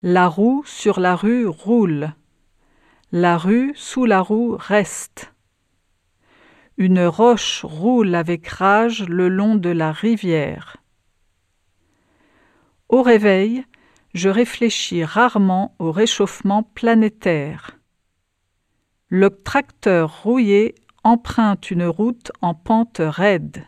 La roue sur la rue roule. La rue sous la roue reste. Une roche roule avec rage le long de la rivière. Au réveil, je réfléchis rarement au réchauffement planétaire. Le tracteur rouillé emprunte une route en pente raide.